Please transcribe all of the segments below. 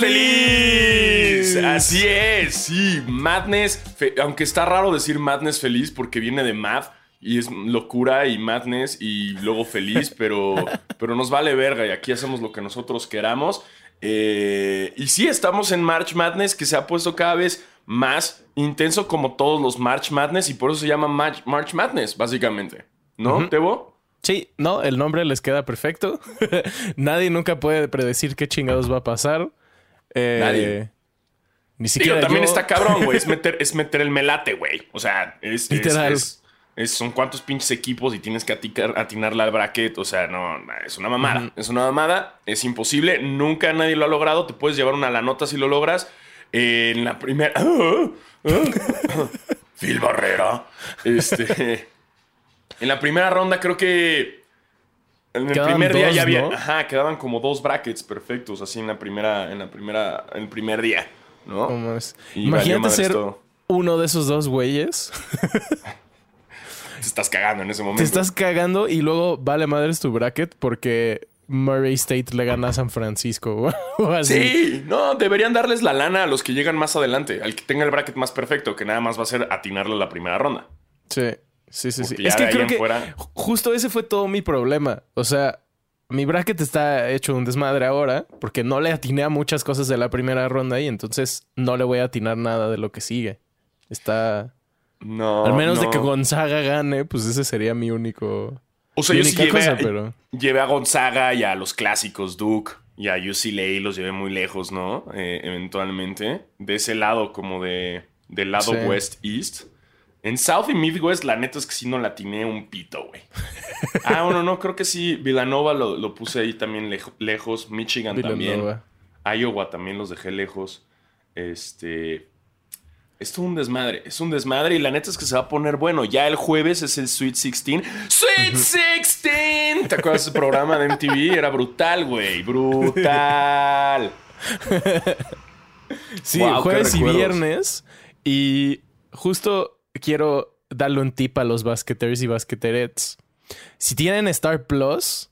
feliz. Así es, sí. Madness, aunque está raro decir Madness feliz porque viene de Mad y es locura y Madness y luego feliz, pero, pero nos vale verga y aquí hacemos lo que nosotros queramos. Eh, y sí, estamos en March Madness que se ha puesto cada vez más intenso como todos los March Madness y por eso se llama March, Madness, básicamente. ¿No, Tebo? Sí, no, el nombre les queda perfecto. Nadie nunca puede predecir qué chingados va a pasar. Eh, Nadie. Ni siquiera. también está cabrón, güey. Es meter, es meter el melate, güey. O sea, es. Literal. Es, son cuántos pinches equipos y tienes que atinarle al bracket. O sea, no, es una mamada. Es una mamada. Es imposible. Nunca nadie lo ha logrado. Te puedes llevar una la nota si lo logras. en la primera. Phil Barrera. Este. En la primera ronda creo que... En el primer día ya había... Ajá, quedaban como dos brackets perfectos así en la primera... En la primera... En el primer día, ¿no? ¿Cómo es? Imagínate ser uno de esos dos güeyes. Te estás cagando en ese momento. Te estás cagando y luego vale madres tu bracket porque Murray State le gana a San Francisco o así. Sí, no, deberían darles la lana a los que llegan más adelante, al que tenga el bracket más perfecto, que nada más va a ser atinarle la primera ronda. Sí. Sí, sí, sí. Es que creo que justo ese fue todo mi problema. O sea, mi bracket está hecho un desmadre ahora porque no le atiné a muchas cosas de la primera ronda y entonces no le voy a atinar nada de lo que sigue. Está. No. Al menos de que Gonzaga gane, pues ese sería mi único. O sea, yo sí llevé, a Gonzaga y a los clásicos Duke y a UCLA los llevé muy lejos, ¿no? Eh, eventualmente. De ese lado, como de. Del lado West-East. En South y Midwest, la neta es que sí no la tiene un pito, güey. ah, bueno, no, creo que sí. Villanova lo, puse ahí también lejos. Michigan también. Iowa también los dejé lejos. Este. Esto es un desmadre. Es un desmadre y la neta es que se va a poner bueno. Ya el jueves es el Sweet 16. ¡Sweet 16! ¿Te acuerdas ese programa de MTV? Era brutal, güey. Brutal. sí, jueves y viernes. Y justo quiero darle un tip a los basqueteros y basqueterets. Si tienen Star Plus,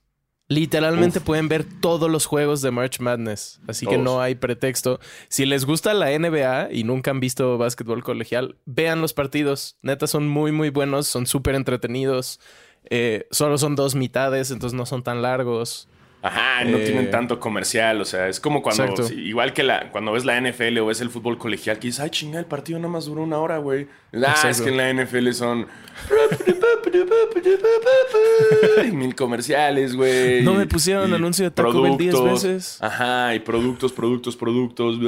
literalmente pueden ver todos los juegos de March Madness. Así que no hay pretexto. Si les gusta la NBA y nunca han visto básquetbol colegial, vean los partidos. Neta, son muy, muy buenos. Son súper entretenidos. Eh, solo son dos mitades, entonces no son tan largos. Ajá, no tienen eh, tanto comercial, o sea, es como cuando, igual que la, cuando ves la NFL o ves el fútbol colegial, que dices, ay, chinga, el partido nada más duró una hora, güey. Ah, es que en la NFL son mil comerciales, güey. No me pusieron anuncio de Taco Bell 10 veces. Ajá, y productos, productos, productos.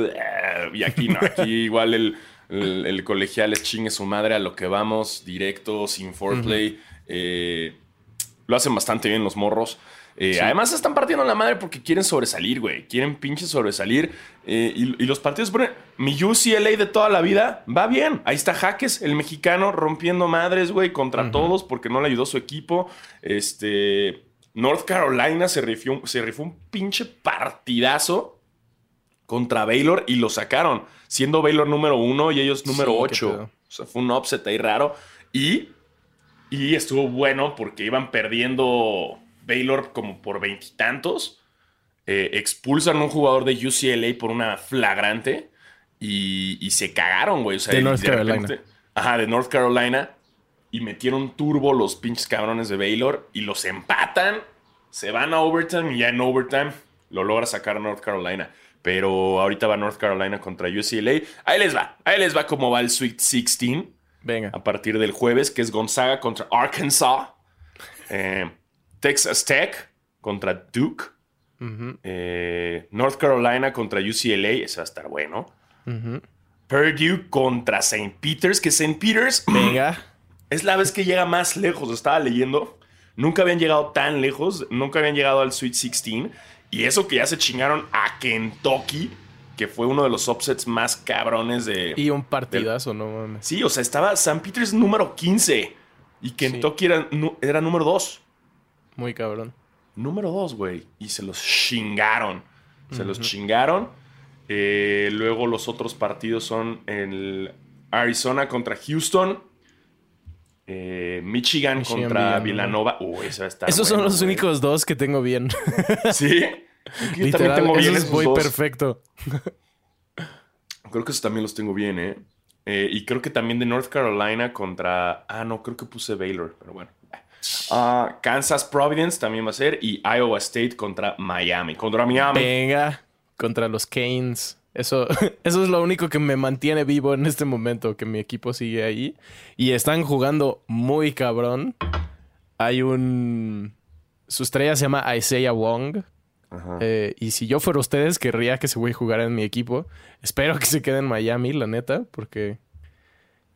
Y aquí no, aquí igual el, el, colegial es chingue su madre a lo que vamos, directo, sin foreplay. eh, lo hacen bastante bien los morros. Eh, además, están partiendo la madre porque quieren sobresalir, güey. Quieren pinche sobresalir. Eh, y, los partidos ponen. Mi UCLA de toda la vida va bien. Ahí está Jaques, el mexicano, rompiendo madres, güey, contra todos porque no le ayudó su equipo. Este. North Carolina se rifó, se rifó un pinche partidazo contra Baylor y lo sacaron, siendo Baylor número uno y ellos número ocho. O sea, fue un upset ahí raro. Y, y estuvo bueno porque iban perdiendo Baylor como por veintitantos. Eh, expulsan a un jugador de UCLA por una flagrante y, se cagaron, güey. de North Carolina. Ajá, de North Carolina. Y metieron turbo los pinches cabrones de Baylor y los empatan. Se van a overtime y ya en overtime lo logra sacar North Carolina. Pero ahorita va North Carolina contra UCLA. Ahí les va. Ahí les va cómo va el Sweet 16. Venga. A partir del jueves, que es Gonzaga contra Arkansas. Eh, Texas Tech contra Duke. Eh, North Carolina contra UCLA, ese va a estar bueno. Purdue contra St. Peters, que St. Peters Venga. es la vez que llega más lejos. Estaba leyendo. Nunca habían llegado tan lejos. Nunca habían llegado al Sweet 16. Y eso que ya se chingaron a Kentucky, que fue uno de los upsets más cabrones de. Y un partidazo, no mames. Sí, o sea, estaba St. Peters número 15 y Kentucky era, era número 2. Muy cabrón. Número dos, güey. Y se los chingaron. Se los chingaron. Eh, luego los otros partidos son el Arizona contra Houston. Eh, Michigan, contra Villanova. Uy, eso va a estar Esos son los únicos dos que tengo bien. sí. Yo también tengo bien eso es muy perfecto. creo que esos también los tengo bien, ¿eh? ¿eh? Y creo que también de North Carolina contra. Ah, no, creo que puse Baylor, pero bueno. Ah, Kansas Providence también va a ser. Y Iowa State contra Miami. Contra Miami. Venga, contra los Canes. Eso, eso es lo único que me mantiene vivo en este momento, que mi equipo sigue ahí. Y están jugando muy cabrón. Hay un... Su estrella se llama Isaiah Wong. Eh, y si yo fuera ustedes, querría que ese güey jugara en mi equipo. Espero que se quede en Miami, la neta, porque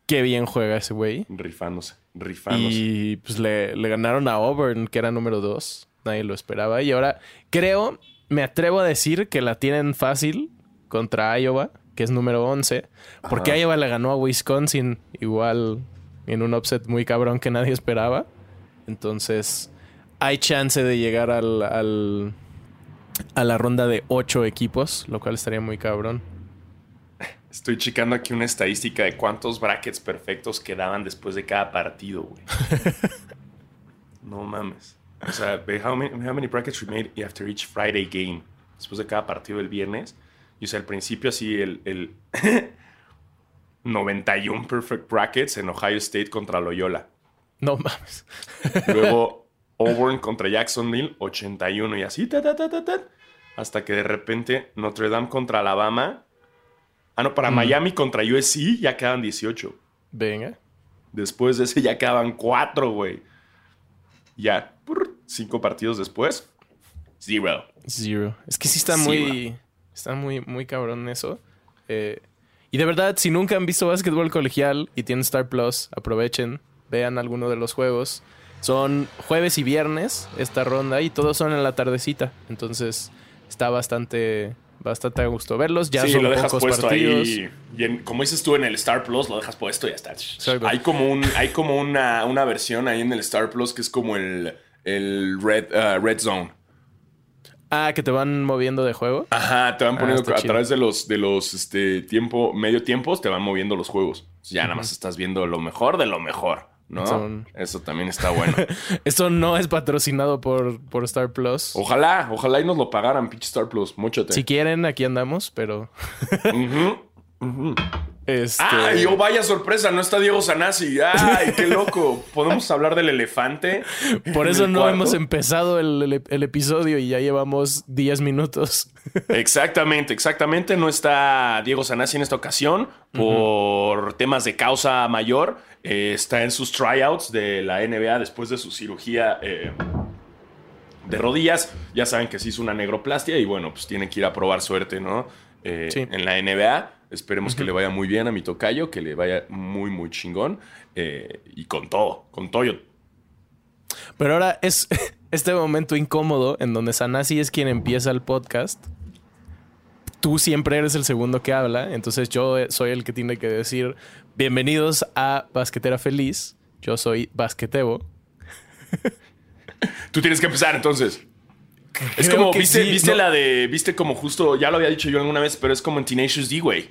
qué bien juega ese güey. Rifándose, rifándose. Y pues le, le ganaron a Auburn, que era número dos. Nadie lo esperaba. Y ahora creo, me atrevo a decir que la tienen fácil contra Iowa, que es número 11, porque Iowa le ganó a Wisconsin igual en un upset muy cabrón que nadie esperaba. Entonces, hay chance de llegar al, a la ronda de 8 equipos, lo cual estaría muy cabrón. Estoy checando aquí una estadística de cuántos brackets perfectos quedaban después de cada partido, güey. no mames. O sea, how many, how many brackets we made after each Friday game. Después de cada partido del viernes. Y o sea, al principio así el, el 91 perfect brackets en Ohio State contra Loyola. No mames. Luego Auburn contra Jacksonville, 81 y así, ta, ta, ta, ta, hasta que de repente Notre Dame contra Alabama. Ah, no, para mm. Miami contra USC ya quedan 18. Venga. Después de ese ya quedaban 4, güey. Ya, cinco partidos después, zero. Zero. Es que sí está muy. Está muy, muy cabrón eso. Eh, y de verdad, si nunca han visto básquetbol colegial y tienen Star Plus, aprovechen, vean alguno de los juegos. Son jueves y viernes esta ronda y todos son en la tardecita. Entonces está bastante, bastante a gusto verlos. Ya son lo dejas puesto ahí. Y como dices tú en el Star Plus, lo dejas puesto y ya está. Hay como, un, hay como una, una, versión ahí en el Star Plus que es como el, el Red, uh, Red Zone Ah, que te van moviendo de juego. Ajá, te van ah, poniendo a través de los, de los este, tiempo, medio tiempos, te van moviendo los juegos. Ya nada más estás viendo lo mejor de lo mejor. ¿No? Eso también está bueno. Esto no es patrocinado por, por Star Plus. Ojalá, ojalá y nos lo pagaran, pinche Star Plus. Mucho Si quieren, aquí andamos, pero. Este... ¡Ay, oh, vaya sorpresa! No está Diego Sanasi. ¡Ay, qué loco! ¿Podemos hablar del elefante? Por eso no hemos empezado el, episodio y ya llevamos 10 minutos. Exactamente, exactamente. No está Diego Sanasi en esta ocasión por temas de causa mayor. Eh, está en sus tryouts de la NBA después de su cirugía. Eh, de rodillas, ya saben que se hizo una negroplastia y bueno, pues tiene que ir a probar suerte, ¿no? Eh, en la NBA. Esperemos que le vaya muy bien a mi tocayo, que le vaya muy, muy chingón. Y con todo, con todo. Pero ahora es este momento incómodo en donde Sanasi es quien empieza el podcast. Tú siempre eres el segundo que habla, entonces yo soy el que tiene que decir bienvenidos a Basquetera Feliz. Yo soy Basquetebo. Tú tienes que empezar entonces. es como, viste, viste la de, viste como justo, ya lo había dicho yo alguna vez, pero es como en Tenacious D, güey.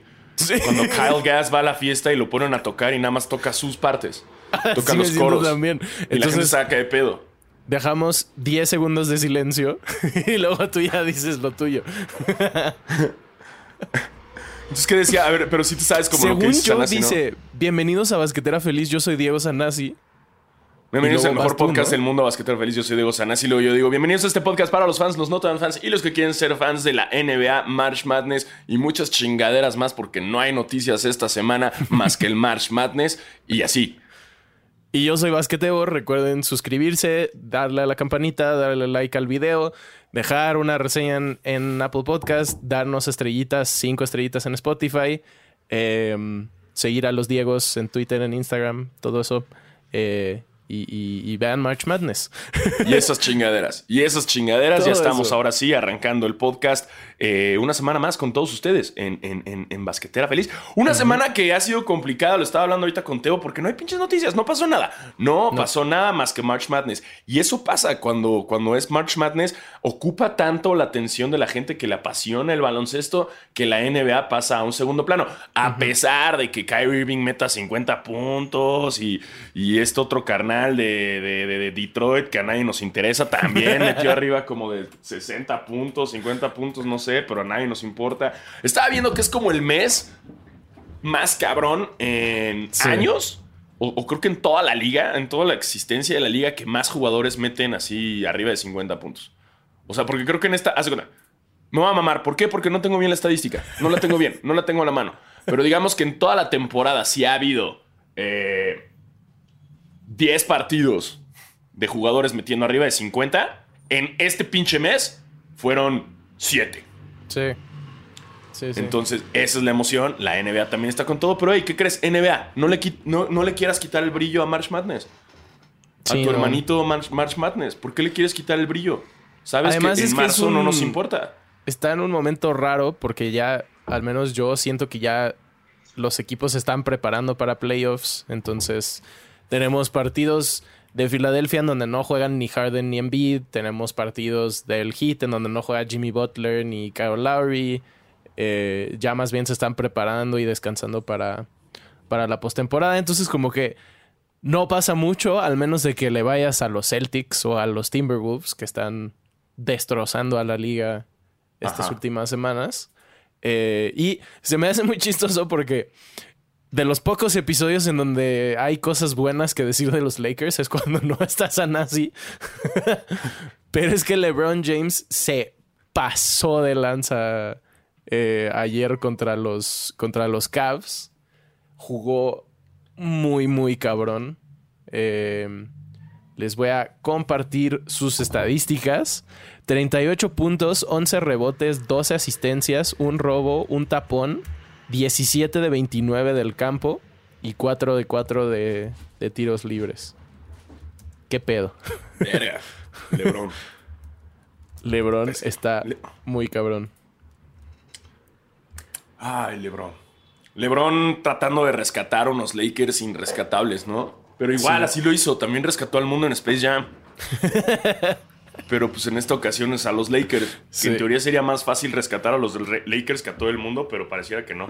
Cuando Kyle Gas va a la fiesta y lo ponen a tocar y nada más toca sus partes. Toca los coros. También. Y Entonces, la saca de pedo. Dejamos 10 segundos de silencio y luego tú ya dices lo tuyo. Entonces, ¿qué decía? A ver, pero si tú sabes cómo lo que dice yo dice, bienvenidos a Basquetera Feliz, yo soy Diego Sanasi. Bienvenidos al mejor podcast del mundo, Basquetero Feliz. Yo soy Diego Sanasi. Luego yo digo, bienvenidos a este podcast para los fans, los no tan fans y los que quieren ser fans de la NBA, March Madness y muchas chingaderas más, porque no hay noticias esta semana más que el March Madness y así. Y yo soy Basqueteo. Recuerden suscribirse, darle a la campanita, darle like al video, dejar una reseña en, Apple Podcast, darnos estrellitas, cinco estrellitas en Spotify, em, seguir a los Diegos en Twitter, en Instagram, todo eso. Eh, y, vean March Madness. Y esas chingaderas. Y esas chingaderas. ya estamos ahora sí arrancando el podcast eh, una semana más con todos ustedes en, en, Basquetera Feliz. Una semana que ha sido complicada, lo estaba hablando ahorita con Teo, porque no hay pinches noticias, no pasó nada. No, pasó nada más que March Madness. Y eso pasa cuando, cuando es March Madness, ocupa tanto la atención de la gente que le apasiona el baloncesto que la NBA pasa a un segundo plano. A pesar de que Kyrie Irving meta 50 puntos y, y este otro carnal de, de, Detroit, que a nadie nos interesa, también metió arriba como de 60 puntos, 50 puntos, no sé, pero a nadie nos importa. Estaba viendo que es como el mes más cabrón en años. O, creo que en toda la liga, en toda la existencia de la liga, que más jugadores meten así arriba de 50 puntos. O sea, porque creo que en esta. Me voy a mamar. ¿Por qué? Porque no tengo bien la estadística. No la tengo bien. No la tengo a la mano. Pero digamos que en toda la temporada sí ha habido 10 eh, partidos de jugadores metiendo arriba de 50. En este pinche mes fueron 7. Sí. Entonces, esa es la emoción. La NBA también está con todo. Pero, hey, ¿qué crees? NBA, no le, no, le quieras quitar el brillo a March Madness. A tu hermanito March, Madness. ¿Por qué le quieres quitar el brillo? Sabes que en marzo no nos importa. Está en un momento raro porque ya, al menos yo siento que ya los equipos se están preparando para playoffs. Entonces, tenemos partidos de Filadelfia en donde no juegan ni Harden ni Embiid. Tenemos partidos del Heat en donde no juega Jimmy Butler ni Kyle Lowry. Eh, ya más bien se están preparando y descansando para, para la postemporada. Entonces, como que no pasa mucho, al menos de que le vayas a los Celtics o a los Timberwolves, que están destrozando a la liga estas últimas semanas. Eh, y se me hace muy chistoso porque de los pocos episodios en donde hay cosas buenas que decir de los Lakers es cuando no estás a nazi. Pero es que LeBron James se pasó de lanza eh, ayer contra los, contra los Cavs. Jugó muy, muy cabrón. Eh, les voy a compartir sus estadísticas. 38 puntos, 11 rebotes, 12 asistencias, un robo, un tapón, 17 de 29 del campo y 4 de 4 de, tiros libres. ¿Qué pedo? Lebron. Lebron está muy cabrón. Ay, LeBron. LeBron tratando de rescatar a unos Lakers irrescatables, ¿no? Pero igual, así lo hizo. También rescató al mundo en Space Jam. Pero pues en esta ocasión es a los Lakers. Que en teoría sería más fácil rescatar a los Lakers que a todo el mundo, pero pareciera que no.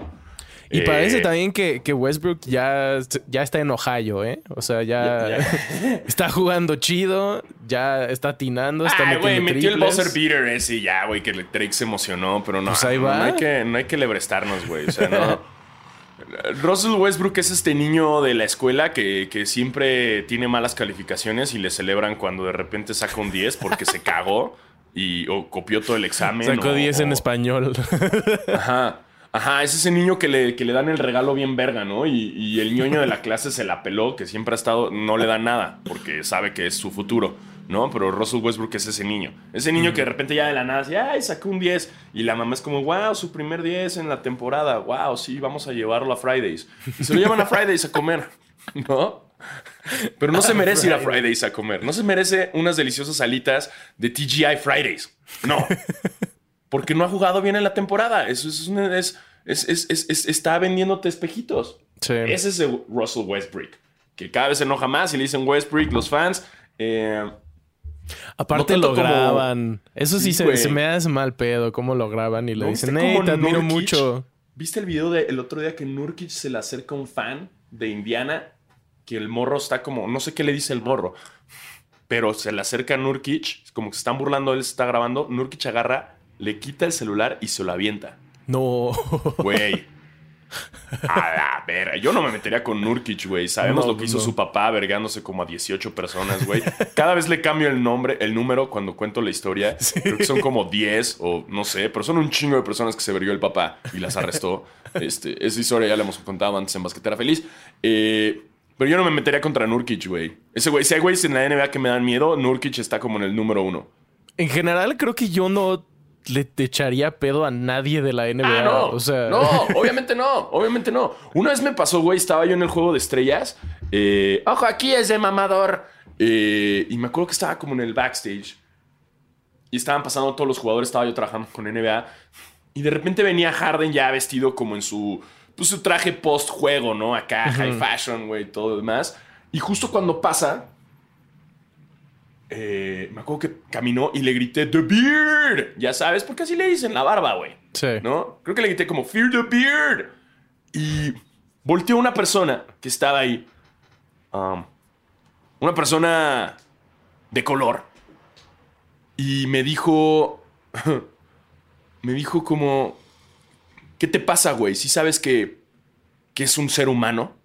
Y parece eh, también que, Westbrook ya, ya está en Ohio, ¿eh? O sea, ya, está jugando chido, ya está atinando, está Ay, güey, metió el buzzer beater ese y ya, güey, que Drake se emocionó, pero no, pues no, hay que, no hay que lebrestarnos, güey. O sea, no... Russell Westbrook es este niño de la escuela que, que, siempre tiene malas calificaciones y le celebran cuando de repente saca un 10 porque se cagó y o copió todo el examen. Sacó 10 en español. Ajá. Ajá, es ese niño que le, que le dan el regalo bien verga, ¿no? Y, el ñoño de la clase se la peló, que siempre ha estado, no le da nada, porque sabe que es su futuro, ¿no? Pero Russell Westbrook es ese niño. Ese niño que de repente ya de la nada dice, ay, sacó un 10. Y la mamá es como, wow, su primer 10 en la temporada. Wow, sí, vamos a llevarlo a Fridays. Y se lo llevan a Fridays a comer, ¿no? Pero no se merece ir a Fridays a comer. No se merece unas deliciosas alitas de TGI Fridays. No. porque no ha jugado bien en la temporada. Eso es, es, está vendiéndote espejitos. Ese es el Russell Westbrook, que cada vez se enoja más y le dicen Westbrook los fans. Eh, Aparte lo graban. Eso sí, se, me hace mal pedo cómo lo graban y le dicen, hey, te admiro mucho. ¿Viste el video del otro día que Nurkic se le acerca a un fan de Indiana? Que el morro está como, no sé qué le dice el morro, pero se le acerca a Nurkic, como que se están burlando, él se está grabando. Nurkic agarra le quita el celular y se lo avienta. No. Güey. A ver, yo no me metería con Nurkic, güey. Sabemos lo que hizo su papá vergándose como a 18 personas, güey. Cada vez le cambio el nombre, el número cuando cuento la historia. Creo que son como 10 o no sé, pero son un chingo de personas que se vergó el papá y las arrestó. Este, esa historia ya la hemos contado antes en Basquetera Feliz. Eh, pero yo no me metería contra Nurkic, güey. Ese güey, si hay güeyes en la NBA que me dan miedo, Nurkic está como en el número uno. En general, creo que yo no le echaría pedo a nadie de la NBA. Ah, no, o sea... no, obviamente no, obviamente no. Una vez me pasó, güey, estaba yo en el juego de estrellas. Eh, ojo, aquí es de mamador. Eh, y me acuerdo que estaba como en el backstage. Y estaban pasando todos los jugadores, estaba yo trabajando con NBA. Y de repente venía Harden ya vestido como en su, pues, su traje post-juego, ¿no? Acá, high fashion, güey, todo lo demás. Y justo cuando pasa, eh, me acuerdo que caminó y le grité The Beard. Ya sabes, porque así le dicen la barba, güey. Sí. ¿No? Creo que le grité como Fear the Beard. Y volteó una persona que estaba ahí. Um, una persona de color. Y me dijo, me dijo como, ¿qué te pasa, güey? Si sabes que, que es un ser humano.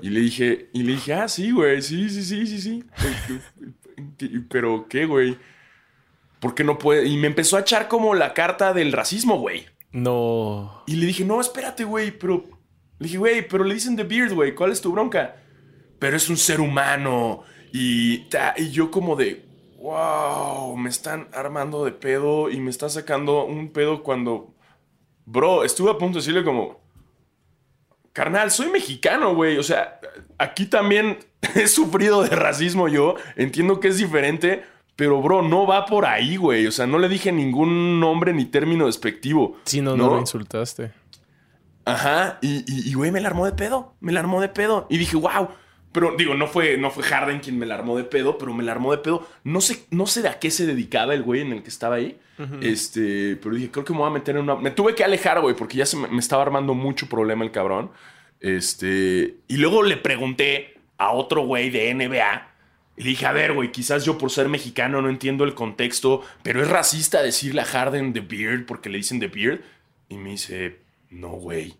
Y le dije, y le dije, ah, sí, güey, sí, sí, sí, sí, sí. Pero, ¿qué, güey? ¿Por qué no puede? Y me empezó a echar como la carta del racismo, güey. No. Y le dije, no, espérate, güey, pero. Le dije, güey, pero le dicen The Beard, güey, ¿cuál es tu bronca? Pero es un ser humano. Y, y yo, como de, wow, me están armando de pedo y me está sacando un pedo cuando. Bro, estuve a punto de decirle, como, carnal, soy mexicano, güey. O sea, aquí también he sufrido de racismo yo. Entiendo que es diferente, pero, bro, no va por ahí, güey. O sea, no le dije ningún nombre ni término despectivo. Sí, no, no, lo insultaste. Ajá, y, güey, me la armó de pedo. Me la armó de pedo. Y dije, wow. Pero digo, no fue, no fue Harden quien me la armó de pedo, pero me la armó de pedo. No sé, no sé de a qué se dedicaba el güey en el que estaba ahí. Este, pero dije, creo que me voy a meter en una. Me tuve que alejar, güey, porque ya se me, me, estaba armando mucho problema el cabrón. Este, y luego le pregunté a otro güey de NBA y le dije, a ver, güey, quizás yo por ser mexicano no entiendo el contexto, pero es racista decirle a Harden The Beard porque le dicen The Beard. Y me dice, no, güey,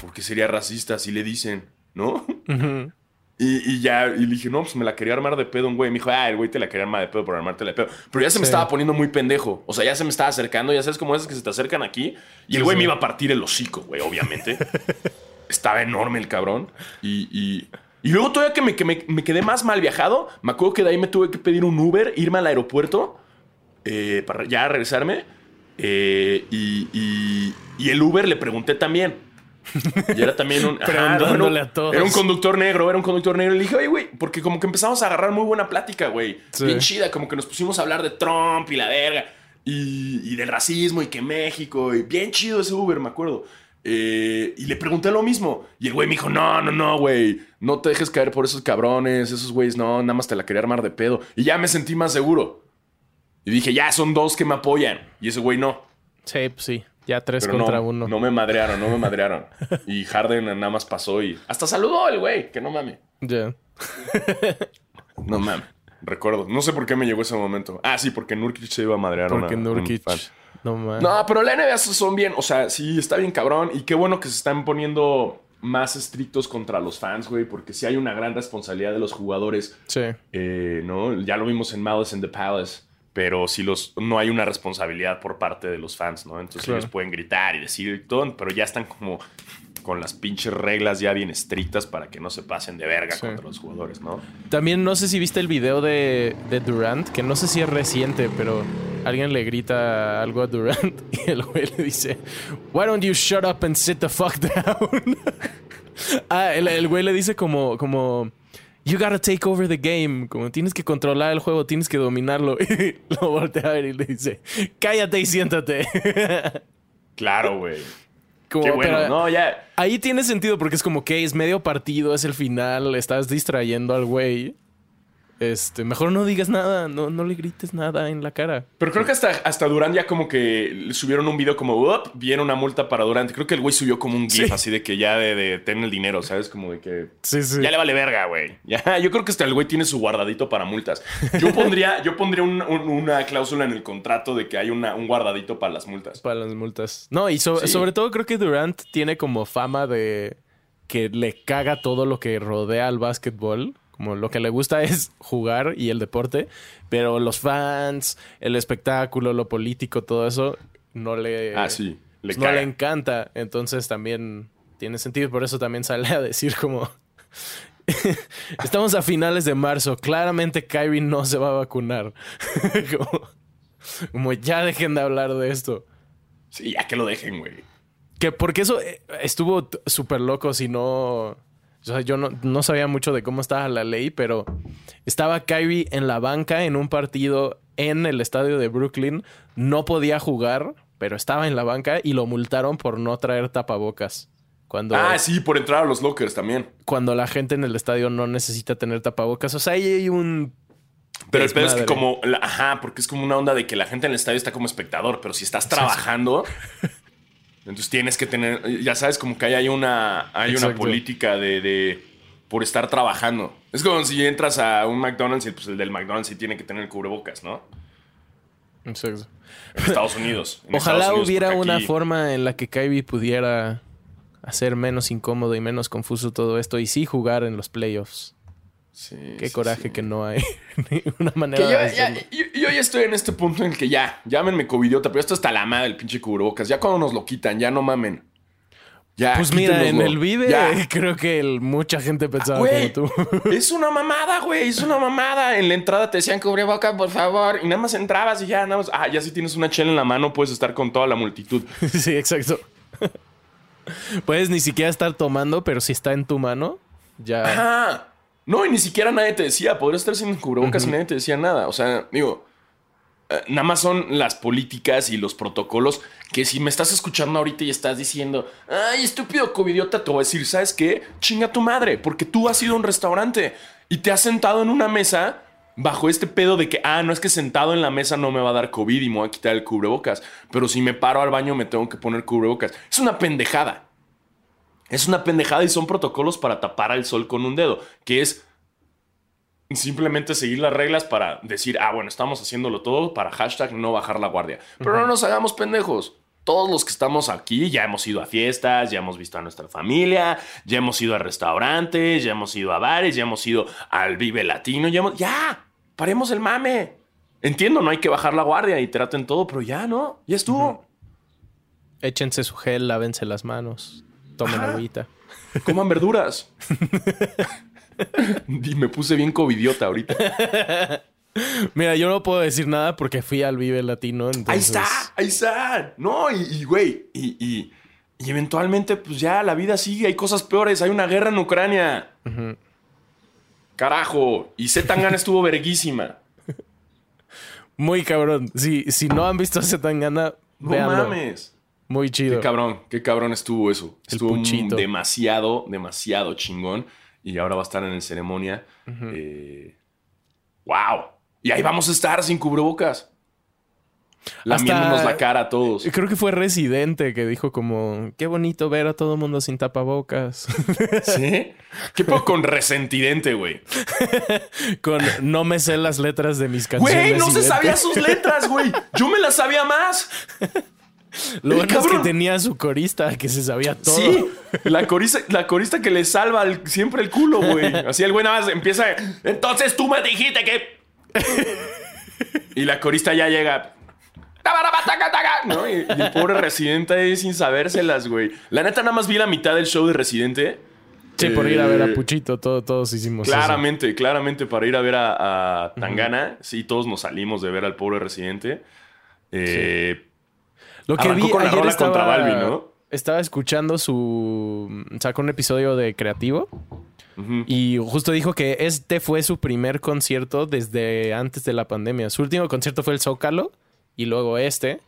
¿por qué sería racista si le dicen, no? Y, ya, y le dije, no, pues me la quería armar de pedo un güey. Me dijo, ah, el güey te la quería armar de pedo por armarte de pedo. Pero ya se me estaba poniendo muy pendejo. O sea, ya se me estaba acercando, ya sabes cómo es que se te acercan aquí. Y el güey me iba a partir el hocico, güey, obviamente. Estaba enorme el cabrón. y y luego todavía que me, que me, quedé más mal viajado, me acuerdo que de ahí me tuve que pedir un Uber, irme al aeropuerto eh, para ya regresarme. Eh, y, el Uber le pregunté también. Y era también un. Ajá, Era un conductor negro, era un conductor negro. Y le dije, oye, güey, porque como que empezamos a agarrar muy buena plática, güey. Bien chida, como que nos pusimos a hablar de Trump y la verga. Y, y del racismo y que México. Y bien chido ese Uber, me acuerdo. Eh, y le pregunté lo mismo. Y el güey me dijo, no, no, no, güey. No te dejes caer por esos cabrones. Esos güeyes, no, nada más te la quería armar de pedo. Y ya me sentí más seguro. Y dije, ya, son dos que me apoyan. Y ese güey no. Sí, pues sí. Ya tres contra uno. No me madrearon, no me madrearon. y Harden nada más pasó y... Hasta saludó el güey, que no mames. Ya. no mames. Recuerdo. No sé por qué me llegó ese momento. Ah, sí, porque Nurkic se iba a madrear Porque Nurkic... No, pero la NBA son bien, o sea, sí, está bien cabrón. Y qué bueno que se están poniendo más estrictos contra los fans, güey, porque sí hay una gran responsabilidad de los jugadores. Sí. Eh, ¿no? Ya lo vimos en Malice in the Palace, pero sí los, no hay una responsabilidad por parte de los fans, ¿no? Entonces ellos pueden gritar y decir todo, pero ya están como con las pinches reglas ya bien estrictas para que no se pasen de verga contra los jugadores, ¿no? También no sé si viste el video de, de, Durant, que no sé si es reciente, pero alguien le grita algo a Durant y el güey le dice, Why don't you shut up and sit the fuck down? ah, el, güey le dice como, como, You gotta take over the game. Como tienes que controlar el juego, tienes que dominarlo. Y lo voltea a ver y le dice, Cállate y siéntate. claro, güey. Qué bueno, no, ya. Ahí tiene sentido porque es como que es medio partido, es el final, estás distrayendo al güey. Este, mejor no digas nada, no, no le grites nada en la cara. Pero creo que hasta, hasta Durant ya como que subieron un video como, Up, viene una multa para Durant. Creo que el güey subió como un gif así de que ya de, de tener el dinero, ¿sabes? Como de que ya le vale verga, güey. Ya, yo creo que hasta el güey tiene su guardadito para multas. Yo pondría, yo pondría una cláusula en el contrato de que hay una, un guardadito para las multas. Para las multas. No, y sobre todo creo que Durant tiene como fama de que le caga todo lo que rodea al básquetbol. Como lo que le gusta es jugar y el deporte, pero los fans, el espectáculo, lo político, todo eso, no le, ah, sí. le, no le encanta. Entonces también tiene sentido. Por eso también sale a decir como... Estamos a finales de marzo. Claramente Kyrie no se va a vacunar. como, como, ya dejen de hablar de esto. Sí, ya que lo dejen, güey. Que porque eso eh, estuvo súper loco si no o sea, yo no, sabía mucho de cómo estaba la ley, pero estaba Kyrie en la banca en un partido en el estadio de Brooklyn. No podía jugar, pero estaba en la banca y lo multaron por no traer tapabocas. Cuando, ah, sí, por entrar a los lockers también. Cuando la gente en el estadio no necesita tener tapabocas. O sea, ahí hay un pero el pedo es que como, ajá, porque es como una onda de que la gente en el estadio está como espectador, pero si estás trabajando, Entonces tienes que tener, ya sabes, como que hay una, hay una política de, por estar trabajando. Es como si entras a un McDonald's y pues el del McDonald's sí tiene que tener cubrebocas, ¿no? Exacto. En Estados Unidos. en Ojalá Estados Unidos, hubiera una forma en la que Kyrie pudiera hacer menos incómodo y menos confuso todo esto y sí jugar en los playoffs. Sí, Qué sí, coraje sí. que no hay ninguna manera de ya, hacerlo. yo, yo ya estoy en este punto en el que ya, llámenme covidiota, pero esto está la madre del pinche cubrebocas. Ya cuando nos lo quitan, ya no mamen. Ya, Pues mira, en el Vive Ya. creo que el- mucha gente pensaba Güey, como tú. es una mamada, güey, es una mamada. En la entrada te decían cubrebocas, por favor, y nada más entrabas y ya, nada más. Ah, ya si tienes una chela en la mano, puedes estar con toda la multitud. sí, exacto. Puedes ni siquiera estar tomando, pero si está en tu mano, ya. Ajá. No, y ni siquiera nadie te decía, podrías estar sin cubrebocas y nadie te decía nada. O sea, digo, eh, nada más son las políticas y los protocolos que si me estás escuchando ahorita y estás diciendo, ay, estúpido covidiota, te voy a decir, ¿sabes qué? Chinga tu madre, porque tú has ido a un restaurante y te has sentado en una mesa bajo este pedo de que, ah, no es que sentado en la mesa no me va a dar COVID y me voy a quitar el cubrebocas, pero si me paro al baño me tengo que poner cubrebocas. Es una pendejada. Es una pendejada y son protocolos para tapar al sol con un dedo, que es simplemente seguir las reglas para decir, ah, bueno, estamos haciéndolo todo para hashtag no bajar la guardia. Pero no nos hagamos pendejos. Todos los que estamos aquí ya hemos ido a fiestas, ya hemos visto a nuestra familia, ya hemos ido a restaurantes, ya hemos ido a bares, ya hemos ido al Vive Latino, ya hemos... ¡Ya! ¡Paremos el mame! Entiendo, no hay que bajar la guardia y traten todo, pero ya, ¿no? Ya estuvo. Échense su gel, lávense las manos, tomen Ajá. agüita. Coman verduras. y me puse bien covidiota ahorita. Mira, yo no puedo decir nada porque fui al Vive Latino. Entonces... Ahí está, ahí está. No, y, güey, y, y- y eventualmente, pues ya la vida sigue, hay cosas peores, hay una guerra en Ucrania. Carajo, y Zetangana estuvo verguísima. Muy cabrón. Si, si no han visto ese Tangana, No véanlo. mames. Muy chido. Qué cabrón, qué cabrón estuvo eso. El estuvo puchito. demasiado, demasiado chingón. Y ahora va a estar en el ceremonia. Eh, ¡Wow! Y ahí vamos a estar sin cubrebocas. Lamiéndonos la cara a todos. Creo que fue Residente que dijo como, qué bonito ver a todo el mundo sin tapabocas. ¿Sí? ¿Qué poco con resentidente, güey? Con no me sé las letras de mis canciones. Güey, no se idénticas". sabía sus letras, güey. Yo me las sabía más. Lo bueno es que tenía su corista que se sabía todo. Sí, la corista, la corista que le salva el- siempre el culo, güey. Así el güey nada más empieza. Entonces tú me dijiste que. Y la corista ya llega. ¿no? Y, y el pobre residente ahí sin sabérselas, güey. La neta, nada más vi la mitad del show de Residente. Sí, por ir a ver Eh, a Puchito, todo- todos hicimos eso. Claramente, claramente para ir a ver a, a Tangana. Sí, todos nos salimos de ver al pobre residente. Eh, Lo que Arrancó vi con la ayer rola estaba, contra Balvin, ¿no? Estaba escuchando su... Sacó un episodio de Creativo y justo dijo que este fue su primer concierto desde antes de la pandemia. Su último concierto fue el Zócalo y luego este.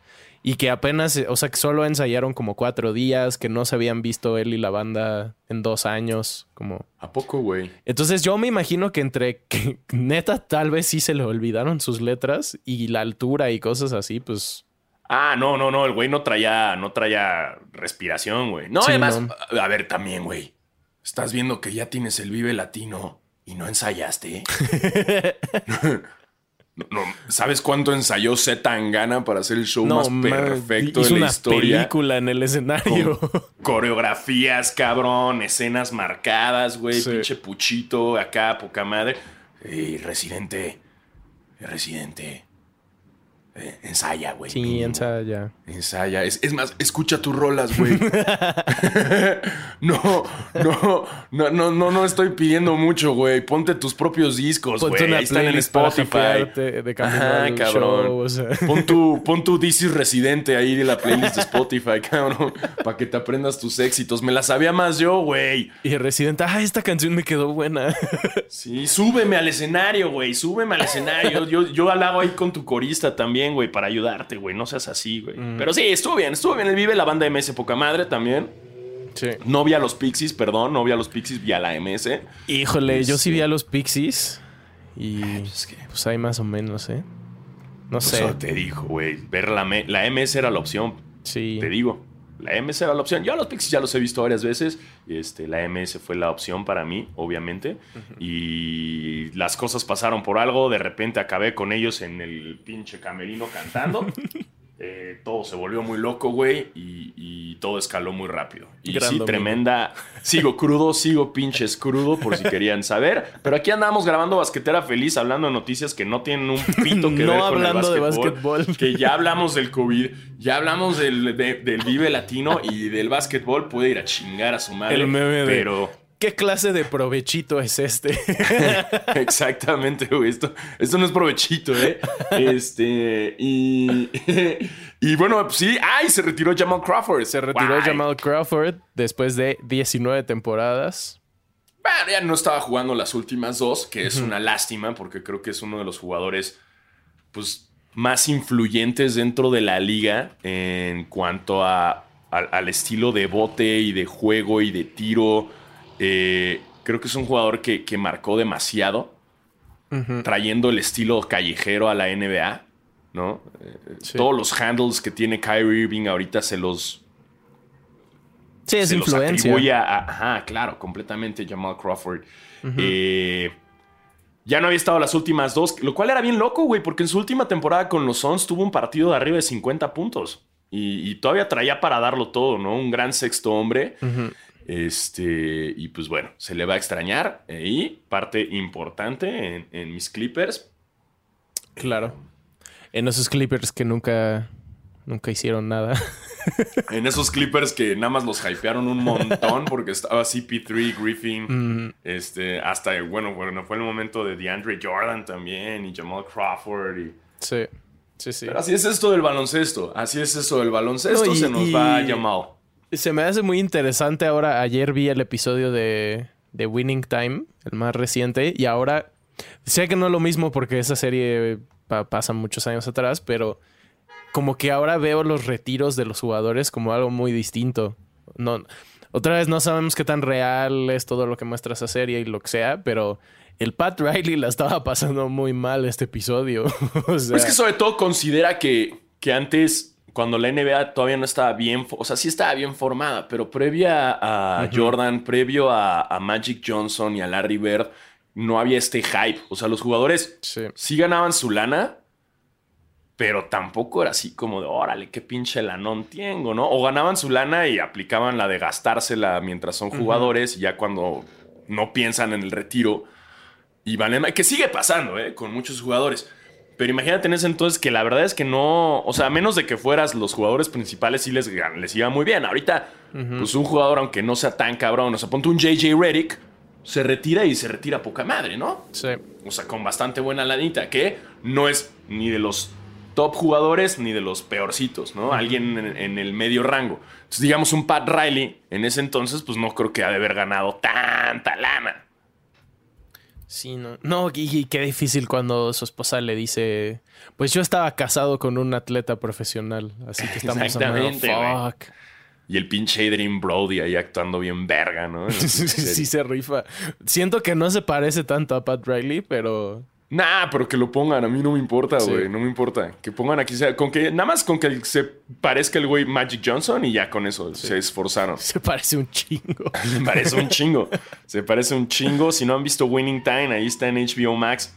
Y que apenas, o sea, que solo ensayaron como cuatro días, que no se habían visto él y la banda en dos años, como... ¿A poco, güey? Entonces yo me imagino que entre que neta tal vez sí se le olvidaron sus letras y la altura y cosas así, pues... Ah, no, no, no. El güey no traía, no traía respiración, güey. No, Sí, además, no. a ver, también, güey. Estás viendo que ya tienes el Vive Latino y no ensayaste. no, no, ¿Sabes cuánto ensayó Z Tangana para hacer el show más man, perfecto hizo de la una historia? película en el escenario. Coreografías, cabrón, escenas marcadas, güey, Sí. pinche puchito, acá, poca madre. Ey, residente, residente. Eh, ensaya, güey. sí, ensaya. Ensaya. Es, es más, escucha tus rolas, güey. no, no, no, no, no, no estoy pidiendo mucho, güey. Ponte tus propios discos, Ponte güey. Ahí están en Spotify. de Ajá, cabrón. show, o sea. Pon tu, pon tu is Residente ahí de la playlist de Spotify, cabrón. Para que te aprendas tus éxitos. Me la sabía más yo, güey. Y Residente, ah, esta canción me quedó buena. Sí, súbeme al escenario, güey. Súbeme al escenario. Yo, yo halago ahí con tu corista también, güey, para ayudarte, güey. No seas así, güey. Mm. Pero sí, estuvo bien, estuvo bien. El Vive la banda MS poca madre también. sí. No vi a los Pixies, perdón, no vi a los Pixies, vi a la MS. Híjole, yo sí vi a los Pixies. Y Es que, pues hay más o menos, ¿eh? No pues, sé. eso te dijo, güey. Ver la, la MS era la opción, Sí. te digo. La MS era la opción. Yo a los Pixies ya los he visto varias veces. Este, la MS fue la opción para mí, obviamente. Y las cosas pasaron por algo. De repente acabé con ellos en el pinche camerino cantando. Eh, todo se volvió muy loco, güey, y, todo escaló muy rápido. Y sí, tremenda. Sigo crudo, sigo pinches crudo, por si querían saber. Pero aquí andamos grabando Basquetera Feliz, hablando de noticias que no tienen un pito que ver con el de básquetbol. Que ya hablamos del COVID, ya hablamos del, del Vive Latino y del básquetbol. Puede ir a chingar a su madre. El meme pero... ¿Qué clase de provechito es este? Exactamente, güey. Esto, esto no es provechito, ¿eh? Este. Y. y bueno, pues sí. ¡Ay! Se retiró Jamal Crawford. Se retiró Jamal Crawford después de 19 temporadas. Bueno, ya no estaba jugando las últimas dos, que es una lástima porque creo que es uno de los jugadores, pues, más influyentes dentro de la liga en cuanto a, al estilo de bote y de juego y de tiro eh, creo que es un jugador que, marcó demasiado, trayendo el estilo callejero a la NBA, ¿no? Eh, todos los handles que tiene Kyrie Irving ahorita se los... Sí, es influencia. ajá, claro, completamente Jamal Crawford. Eh, ya no había estado las últimas dos, lo cual era bien loco, güey, porque en su última temporada con los Suns tuvo un partido de arriba de 50 puntos. Y, todavía traía para darlo todo, ¿no? Un gran sexto hombre. Este, y pues bueno, se le va a extrañar. Y parte importante en, mis Clippers. Claro. En esos Clippers que nunca, nunca hicieron nada. en esos Clippers que nada más los hypearon un montón porque estaba CP3, Griffin. Este, hasta, bueno, bueno, fue el momento de DeAndre Jordan también y Jamal Crawford. Y... Sí, sí, sí. así es esto del baloncesto. Así es eso del baloncesto. se nos va Jamal. Se me hace muy interesante ahora. Ayer vi el episodio de, de Winning Time, el más reciente, y ahora sé que no es lo mismo porque esa serie pasa muchos años atrás, pero como que ahora veo los retiros de los jugadores como algo muy distinto. No, otra vez no sabemos qué tan real es todo lo que muestra esa serie y lo que sea, pero el Pat Riley la estaba pasando muy mal este episodio. Es que sobre todo considera que, que antes cuando la NBA todavía no estaba bien, o sea, sí estaba bien formada, pero previa a Jordan, previo a, Magic Johnson y a Larry Bird, no había este hype. O sea, los jugadores sí, ganaban su lana, pero tampoco era así como de, órale, qué pinche lanón tengo, ¿no? O ganaban su lana y aplicaban la de gastársela mientras son jugadores y ya cuando no piensan en el retiro y valen, que sigue pasando, ¿eh? Con muchos jugadores. Pero imagínate en ese entonces que la verdad es que no, o sea, a menos de que fueras los jugadores principales, sí les, les iba muy bien. Ahorita, pues un jugador, aunque no sea tan cabrón, o sea, ponte un JJ Reddick, se retira y se retira poca madre, ¿no? Sí. O sea, con bastante buena lanita, que no es ni de los top jugadores ni de los peorcitos, ¿no? Alguien en, en, el medio rango. Entonces, digamos, un Pat Riley en ese entonces, pues no creo que ha de haber ganado tanta lana. Sí, no. No, y, qué difícil cuando su esposa le dice, pues yo estaba casado con un atleta profesional, así que estamos Exactamente, fuck. Y el pinche Adrian Brody ahí actuando bien verga, ¿no? sí, sí, se rifa. Siento que no se parece tanto a Pat Riley, pero Nah, pero que lo pongan, a mí no me importa, güey, no me importa. Que pongan aquí, con que, nada más con que se parezca el güey Magic Johnson y ya con eso se esforzaron. Se parece un chingo. se parece un chingo. Se parece un chingo. Si no han visto Winning Time, ahí está en HBO Max.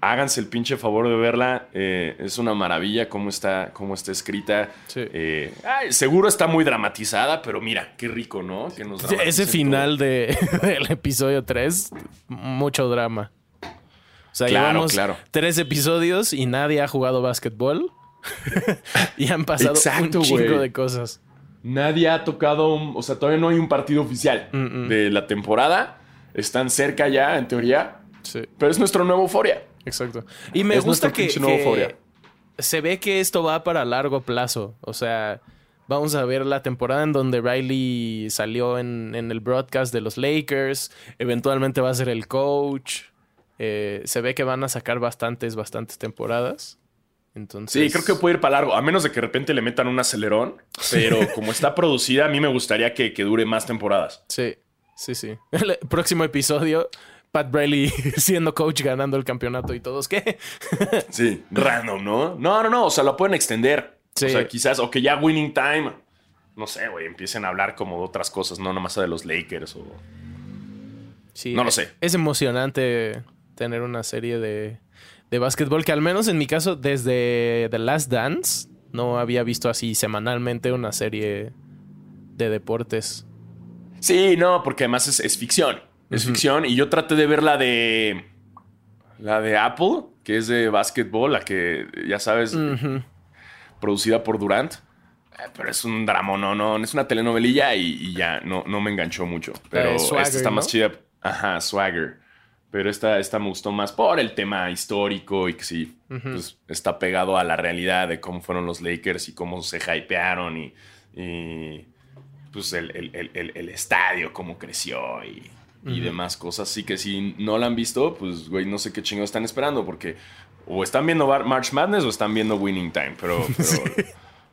Háganse el pinche favor de verla. Eh, es una maravilla cómo está, cómo está escrita. Eh, seguro está muy dramatizada, pero mira, qué rico, ¿no? Que nos Ese final de, del episodio 3, mucho drama. O sea, llevamos tres episodios y nadie ha jugado básquetbol. y han pasado un chingo de cosas. Nadie ha tocado, o sea, todavía no hay un partido oficial de la temporada. Están cerca ya, en teoría. Sí. Pero es nuestro nuevo Euforia. Exacto. Y me gusta que, se ve que esto va para largo plazo. O sea, vamos a ver la temporada en donde Riley salió en, en el broadcast de los Lakers. Eventualmente va a ser el coach. Eh, se ve que van a sacar bastantes, bastantes temporadas. Entonces... Sí, creo que puede ir para largo, a menos de que de repente le metan un acelerón. Pero como está producida, a mí me gustaría que, dure más temporadas. Sí, sí, sí. El próximo episodio, Pat Briley siendo coach ganando el campeonato y todos, ¿qué? sí, random, ¿no? No, no, no, o sea, lo pueden extender. Sí. O sea, quizás, o que ya winning time no sé, güey, empiecen a hablar como de otras cosas, no nomás de los Lakers o... Sí, no lo sé. Es emocionante tener una serie de, de básquetbol que al menos en mi caso desde The Last Dance no había visto así semanalmente una serie de deportes. Sí, no, porque además es, es ficción. Es ficción. Y yo traté de ver la de. La de Apple, que es de básquetbol, la que, ya sabes, producida por Durant. Eh, Pero es un drama, no, no, es una telenovelilla y, y ya no, no me enganchó mucho. Pero Swagger, esta está más chida. Ajá, Swagger. Pero esta, esta me gustó más por el tema histórico y que sí, pues, está pegado a la realidad de cómo fueron los Lakers y cómo se hypearon y, y, pues el, el- el- el- estadio, cómo creció y, y demás cosas. Así que si no la han visto, pues, güey, no sé qué chingados están esperando porque o están viendo March Madness o están viendo Winning Time. Pero, pero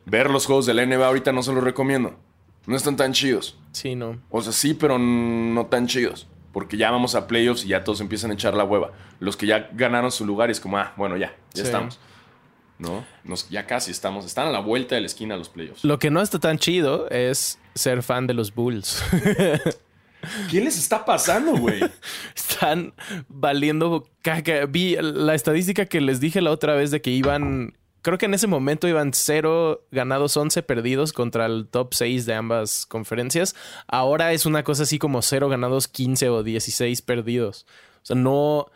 ver los juegos de la NBA ahorita no se los recomiendo. No están tan chidos. Sí, no. O sea, sí, pero no tan chidos. Porque ya vamos a playoffs y ya todos empiezan a echar la hueva. Los que ya ganaron su lugar es como, ah, bueno, ya, ya Sí. estamos. ¿No? Nos, ya casi estamos. Están a la vuelta de la esquina los playoffs. Lo que no está tan chido es ser fan de los Bulls. ¿Qué les está pasando, güey? Están valiendo caca. Vi la estadística que les dije la otra vez de que iban. Creo que en ese momento iban 0 ganados, 11 perdidos contra el top 6 de ambas conferencias. Ahora es una cosa así como 0 ganados, 15 o 16 perdidos. O sea, no.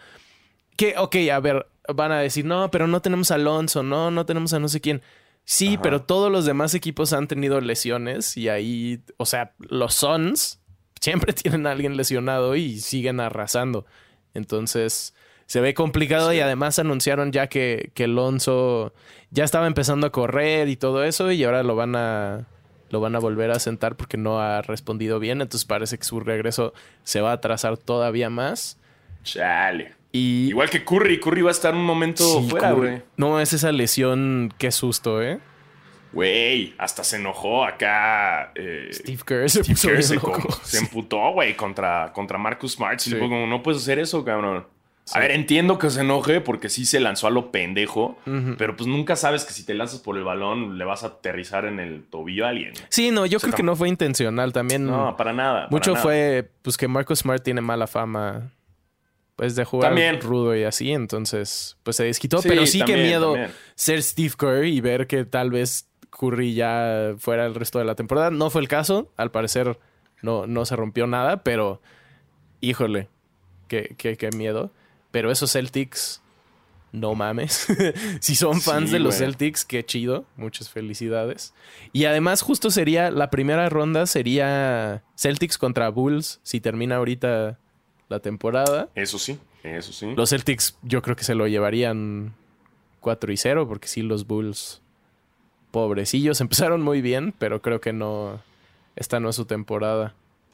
Que, ok, a ver, van a decir, no, pero no tenemos a Alonso, no, no tenemos a no sé quién. Sí, Ajá. pero todos los demás equipos han tenido lesiones y ahí, o sea, los Suns siempre tienen a alguien lesionado y siguen arrasando. Entonces, se ve complicado y además anunciaron ya que, que Alonso ya estaba empezando a correr y todo eso y ahora lo van a lo van a volver a sentar porque no ha respondido bien, entonces parece que su regreso se va a atrasar todavía más. Chale. Y Igual que Curry. Curry va a estar un momento Sí, fuera, güey. No, es esa lesión, qué susto, ¿eh? Güey, hasta se enojó acá. eh, Steve Kerr se Steve Kerr se, se emputó, güey, contra, contra Marcus Smart. Y Sí. le dijo como, no puedes hacer eso, cabrón. Sí. A ver, entiendo que se enoje porque sí se lanzó a lo pendejo, pero pues nunca sabes que si te lanzas por el balón le vas a aterrizar en el tobillo a alguien. Sí, no, yo creo que no fue intencional. También No, para nada. para mucho nada. fue pues que Marcus Smart tiene mala fama pues de jugar También. rudo y así, entonces pues se desquitó, Sí, pero sí que también, miedo también. ser Steve Kerr y ver que tal vez Curry ya fuera el resto de la temporada. No fue el caso, al parecer no, no se rompió nada, pero híjole, qué, qué, qué miedo. Pero esos Celtics, no mames. si son fans Sí, de los. Celtics, qué chido. Muchas felicidades. Y además, justo sería la primera ronda sería Celtics contra Bulls si termina ahorita la temporada. Eso sí, eso sí. Los Celtics yo creo que se lo llevarían 4 y 0 porque sí los Bulls pobrecillos empezaron muy bien, pero creo que no esta no es su temporada.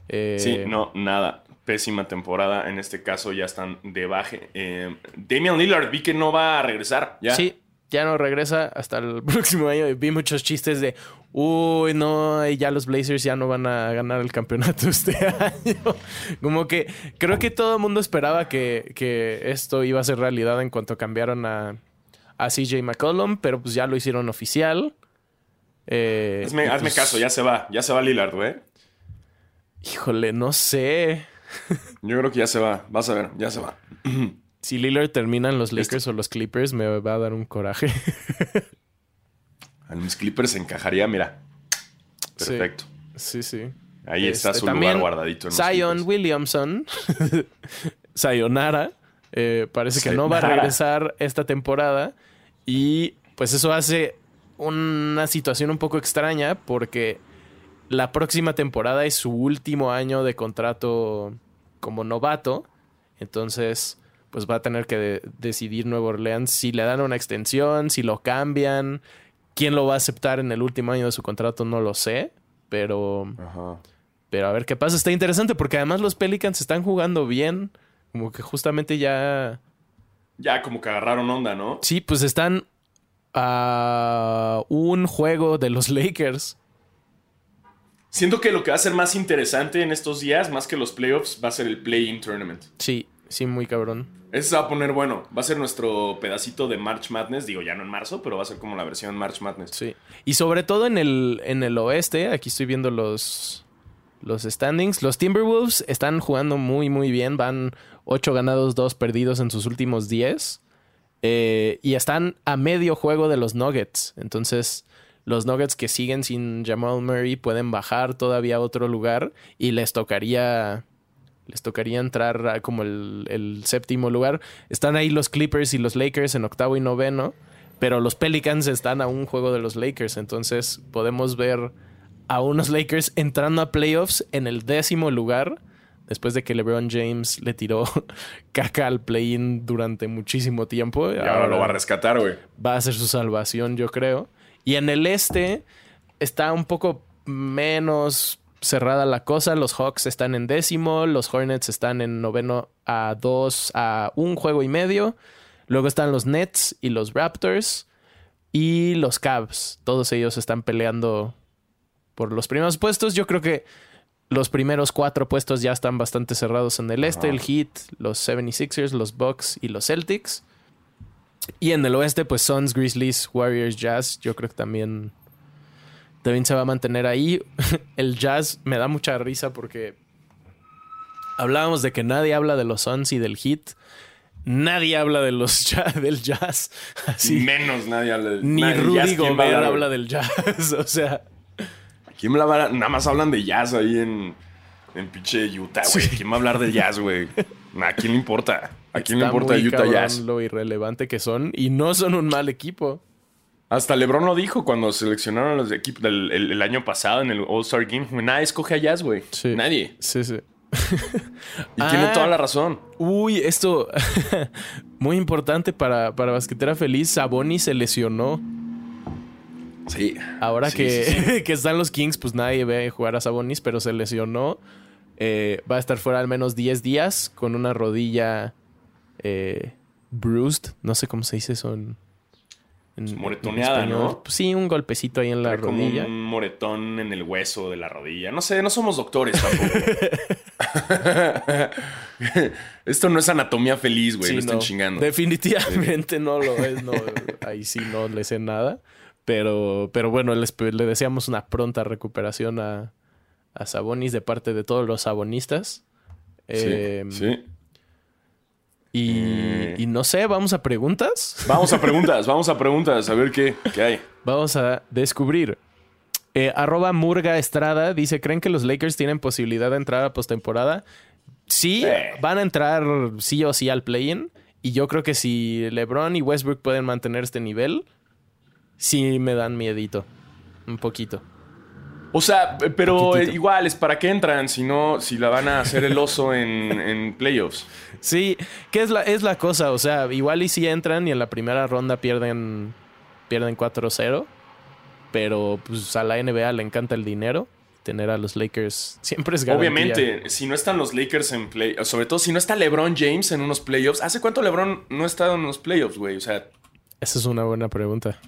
Eh, Sí, no, nada. Pésima temporada. En este caso ya están de baje. Eh, Damian Lillard vi que no va a regresar. Ya. Sí, ya no regresa hasta el próximo año. Vi muchos chistes de, uy, no, ya los Blazers ya no van a ganar el campeonato este año. Como que creo que todo el mundo esperaba que, que esto iba a ser realidad en cuanto cambiaron a, a CJ McCollum, pero pues ya lo hicieron oficial. Eh, Hazme, hazme pues, caso, ya se va. Ya se va Lillard, güey. Híjole, no sé. Yo creo que ya se va. Vas a ver, ya se va. Si Lillard termina en los Este Lakers o los Clippers, me va a dar un coraje. A mis Clippers encajaría, mira. Perfecto. sí, sí. Ahí está Este, su también lugar guardadito en Zion. Williamson, Sayonara, eh, parece que no va a regresar esta temporada. Y pues eso hace una situación un poco extraña porque la próxima temporada es su último año de contrato como novato. Entonces, pues va a tener que de- decidir Nuevo Orleans si le dan una extensión, si lo cambian. ¿Quién lo va a aceptar en el último año de su contrato? No lo sé. Pero Ajá. pero a ver qué pasa. Está interesante porque además los Pelicans están jugando bien. Como que justamente ya. Ya como que agarraron onda, ¿no? Sí, pues están a un juego de los Lakers. Siento que lo que va a ser más interesante en estos días, más que los playoffs, va a ser el play-in tournament. Sí. sí, muy cabrón. Ese se va a poner bueno. Va a ser nuestro pedacito de March Madness. Digo, ya no en marzo, pero va a ser como la versión March Madness. Sí. Y sobre todo en el, en el oeste, aquí estoy viendo los, los standings. Los Timberwolves están jugando muy, muy bien. Van 8 ganados, 2 perdidos en sus últimos 10. Eh, y están a medio juego de los Nuggets. Entonces, los Nuggets que siguen sin Jamal Murray pueden bajar todavía a otro lugar y les tocaría les tocaría entrar como el, el, séptimo lugar. Están ahí los Clippers y los Lakers en octavo y noveno, pero los Pelicans están a un juego de los Lakers, entonces podemos ver a unos Lakers entrando a playoffs en el décimo lugar, después de que LeBron James le tiró caca al play-in durante muchísimo tiempo. Y ahora, ahora lo va a rescatar, güey. Va a ser su salvación, yo creo. Y en el este está un poco menos cerrada la cosa. Los Hawks están en décimo, los Hornets están en noveno a dos, a un juego y medio. Luego están los Nets y los Raptors y los Cavs. Todos ellos están peleando por los primeros puestos. Yo creo que los primeros cuatro puestos ya están bastante cerrados en el este. El Heat, los 76ers, los Bucks y los Celtics. Y en el oeste, pues Suns, Grizzlies, Warriors, Jazz. Yo creo que también también se va a mantener ahí. El jazz me da mucha risa porque hablábamos de que nadie habla de los Suns y del Heat. Nadie habla de los jazz, del jazz. Así. Menos nadie habla del Ni nadie- Rudy jazz, ¿quién va a Gobert hablar, habla del jazz. O sea, ¿Quién me la va a- Nada más hablan de jazz ahí en, en pinche Utah, güey. ¿Quién va a hablar de jazz, güey? ¿A quién le importa? ¿A quién le importa Utah Jazz? lo irrelevante que son. Y no son un mal equipo. Hasta LeBron lo dijo cuando seleccionaron los equipos del el, el año pasado en el All-Star Game. Nadie escoge a Jazz, güey. Sí. Nadie. Sí, sí. Y tiene Ah. toda la razón. Uy, esto muy importante para, para Basquetera Feliz. Saboni se lesionó. Sí. Ahora Sí, que, sí, sí. que están los Kings, pues nadie ve jugar a Sabonis, pero se lesionó. Eh, va a estar fuera al menos 10 días con una rodilla eh, bruised. No sé cómo se dice eso en. en- Moretoneada, en ¿no? Pues sí, un golpecito ahí en la como rodilla. un moretón en el hueso de la rodilla. No sé, no somos doctores tampoco. Esto no es anatomía feliz, güey. Sí, no chingando. Definitivamente no lo es. No, ahí sí no le sé nada. Pero, pero bueno, les- le deseamos una pronta recuperación a, a Sabonis de parte de todos los sabonistas. Sí, Eh, sí. Y, Eh. y no sé, vamos a preguntas. Vamos a preguntas, vamos a preguntas, a ver qué, qué hay. Vamos a descubrir. Eh, arroba Murga Estrada dice: ¿Creen que los Lakers tienen posibilidad de entrar a postemporada? Sí, Eh. van a entrar sí o sí al play-in. Y yo creo que si LeBron y Westbrook pueden mantener este nivel, sí me dan miedito. Un poquito. O sea, pero Poquitito. igual, es para qué entran si no, si la van a hacer el oso en, en playoffs. Sí, que es la, es la cosa. O sea, igual y si entran y en la primera ronda pierden, pierden 4-0. Pero pues a la NBA le encanta el dinero. Tener a los Lakers siempre es garantía. Obviamente, si no están los Lakers en play, sobre todo si no está LeBron James en unos playoffs. ¿Hace cuánto LeBron no ha estado en unos playoffs, güey? O sea, Esa es una buena pregunta.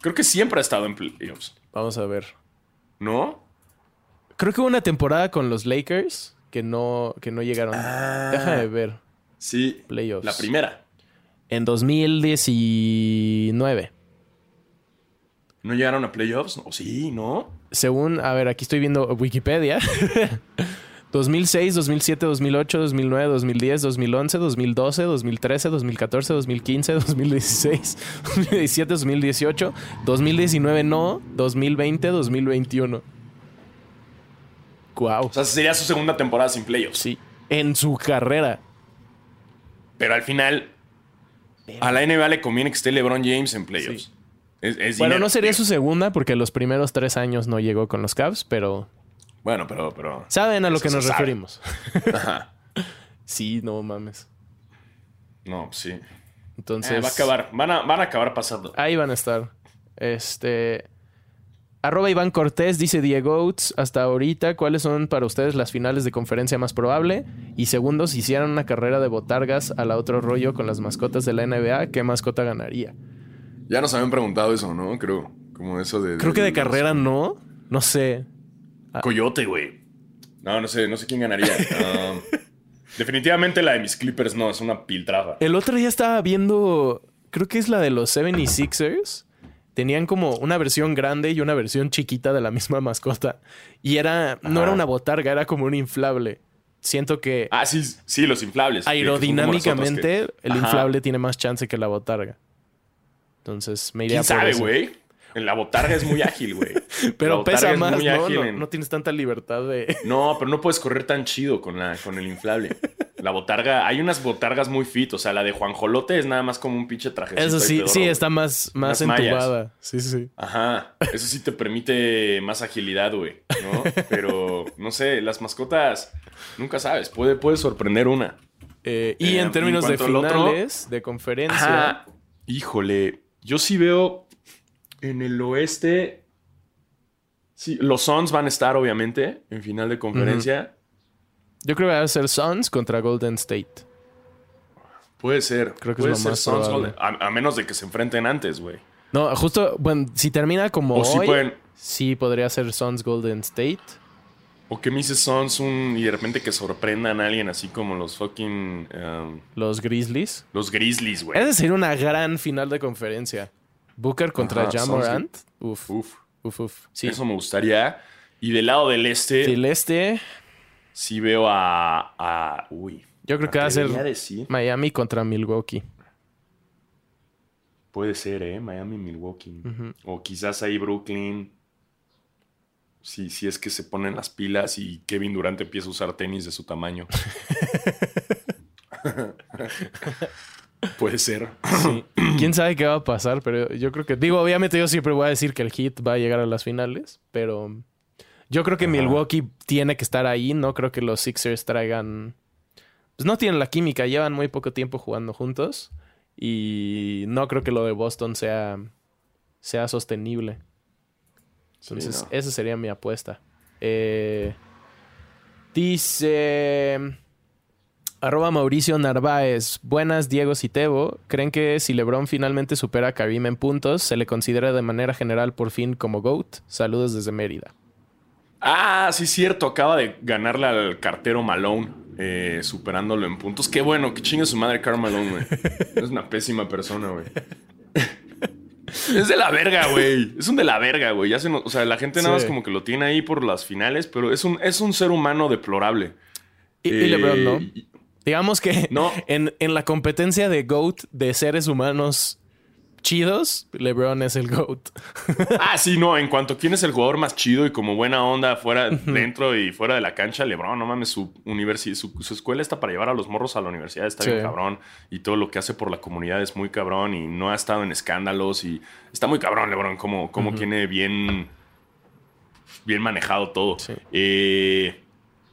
creo que siempre ha estado en playoffs, Vamos a ver. ¿No? Creo que hubo una temporada con los Lakers que no, que no llegaron. Ah. Deja de ver. Sí. Playoffs. La primera. En 2019. ¿No llegaron a playoffs? ¿O sí? ¿No? Según, a ver, aquí estoy viendo Wikipedia. 2006, 2007, 2008, 2009, 2010, 2011, 2012, 2013, 2014, 2015, 2016, 2017, 2018, 2019 no, 2020, 2021. Wow. O sea, sería su segunda temporada sin playoffs. Sí. En su carrera. Pero al final, a la NBA le conviene que esté LeBron James en playoffs. Sí. Es, es Bueno, dinero. no sería su segunda porque los primeros tres años no llegó con los Cavs, pero Bueno, pero, pero. saben a lo que nos sabe. referimos. Ajá. Sí, no mames. No, sí. Entonces. Eh, va a acabar. Van a, van a acabar pasando. Ahí van a estar. Este. Arroba Iván Cortés dice Diego Oates, hasta ahorita, ¿cuáles son para ustedes las finales de conferencia más probable? Y segundo, si hicieran una carrera de botargas a la otro rollo con las mascotas de la NBA, ¿qué mascota ganaría? Ya nos habían preguntado eso, ¿no? Creo. Como eso de. Creo que de carrera no. No sé. Coyote, güey. No, no sé, no sé quién ganaría. Um, Definitivamente la de mis Clippers no, es una piltrafa. El otro día estaba viendo, creo que es la de los 76ers. Tenían como una versión grande y una versión chiquita de la misma mascota. Y era, no era una botarga, era como un inflable. Siento que. Ah, sí, sí, los inflables. Aerodinámicamente, el inflable tiene más chance que la botarga. Entonces me iría ¿Quién sabe, güey? La botarga es muy ágil, güey. pero pesa más, ¿no? ¿no? tienes tanta libertad de... No, pero no puedes correr tan chido con, la, con el inflable. La botarga... Hay unas botargas muy fit. O sea, la de Juan Jolote es nada más como un pinche traje. Eso sí, sí, está más, más entubada. Sí, sí. Ajá. Eso sí te permite más agilidad, güey. ¿no? Pero, no sé, las mascotas... Nunca sabes. Puede, puede sorprender una. Eh, y en eh, términos de finales, de conferencia... híjole. Yo sí veo en el oeste, sí, los Suns van a estar obviamente en final de conferencia. Yo creo que va a ser Suns contra Golden State. Puede ser. Creo que es lo más Suns a, menos de que se enfrenten antes, güey. No, justo, bueno, si termina como hoy, sí podría ser Suns Golden State. O que me dice Suns un, y de repente que sorprendan a alguien así como los fucking... Um, los Grizzlies. Los Grizzlies, güey. Es decir, una gran final de conferencia. Booker contra Jamorant. Uf. Uf. Uf, uf. Sí. Eso me gustaría. Y del lado del este. Del este. Sí veo a. uy. Yo creo que va a ser Miami contra Milwaukee. Puede ser, ¿eh? Miami, Milwaukee. O quizás ahí Brooklyn. Si, si es que se ponen las pilas y Kevin Durant empieza a usar tenis de su tamaño. Puede ser. Quién sabe qué va a pasar, pero yo creo que. Digo, obviamente yo siempre voy a decir que el Heat va a llegar a las finales, pero. Yo creo que Milwaukee tiene que estar ahí. No creo que los Sixers traigan. Pues no tienen la química, llevan muy poco tiempo jugando juntos. Y no creo que lo de Boston sea, sea sostenible. Entonces, esa sería mi apuesta. Eh, dice. Arroba Mauricio Narváez. Buenas, Diego Citebo. ¿Creen que si LeBron finalmente supera a Karim en puntos, se le considera de manera general por fin como GOAT? Saludos desde Mérida. Ah, sí, cierto. Acaba de ganarle al cartero Malone, eh, superándolo en puntos. Qué bueno, que chingue su madre Carl Malone, güey. es una pésima persona, güey. es de la verga, güey. Es un de la verga, güey. o sea, la gente nada más como que lo tiene ahí por las finales, pero es un, es un ser humano deplorable. Y, LeBron, ¿no? Eh, Digamos que no. en, la competencia de GOAT de seres humanos chidos, LeBron es el GOAT. ah, sí, no. En cuanto a quién es el jugador más chido y como buena onda fuera, dentro y fuera de la cancha, LeBron, no mames, su, su, escuela está para llevar a los morros a la universidad, está bien cabrón. Y todo lo que hace por la comunidad es muy cabrón y no ha estado en escándalos y está muy cabrón, LeBron, como, como tiene bien, bien manejado todo. Eh,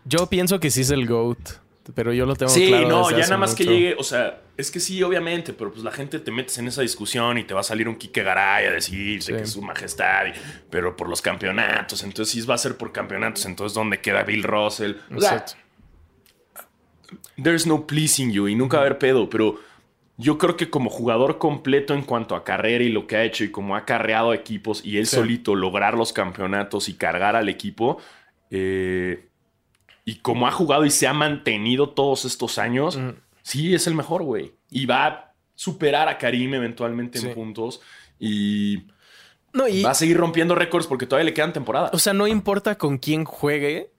Yo pienso que sí es el GOAT. Pero yo lo tengo sí, claro. Sí, no, ya nada más que llegue, o sea, es que sí, obviamente, pero pues la gente te metes en esa discusión y te va a salir un Kike Garay a decir que es su majestad, pero por los campeonatos, entonces sí va a ser por campeonatos, entonces ¿dónde queda Bill Russell? O sea, there's no pleasing you y nunca va a haber pedo, pero yo creo que como jugador completo en cuanto a carrera y lo que ha hecho y como ha carreado equipos y él solito lograr los campeonatos y cargar al equipo, eh y como ha jugado y se ha mantenido todos estos años, sí es el mejor, güey. Y va a superar a Karim eventualmente en puntos. Y, no, y va a seguir rompiendo récords porque todavía le quedan temporadas. O sea, no importa con quién juegue,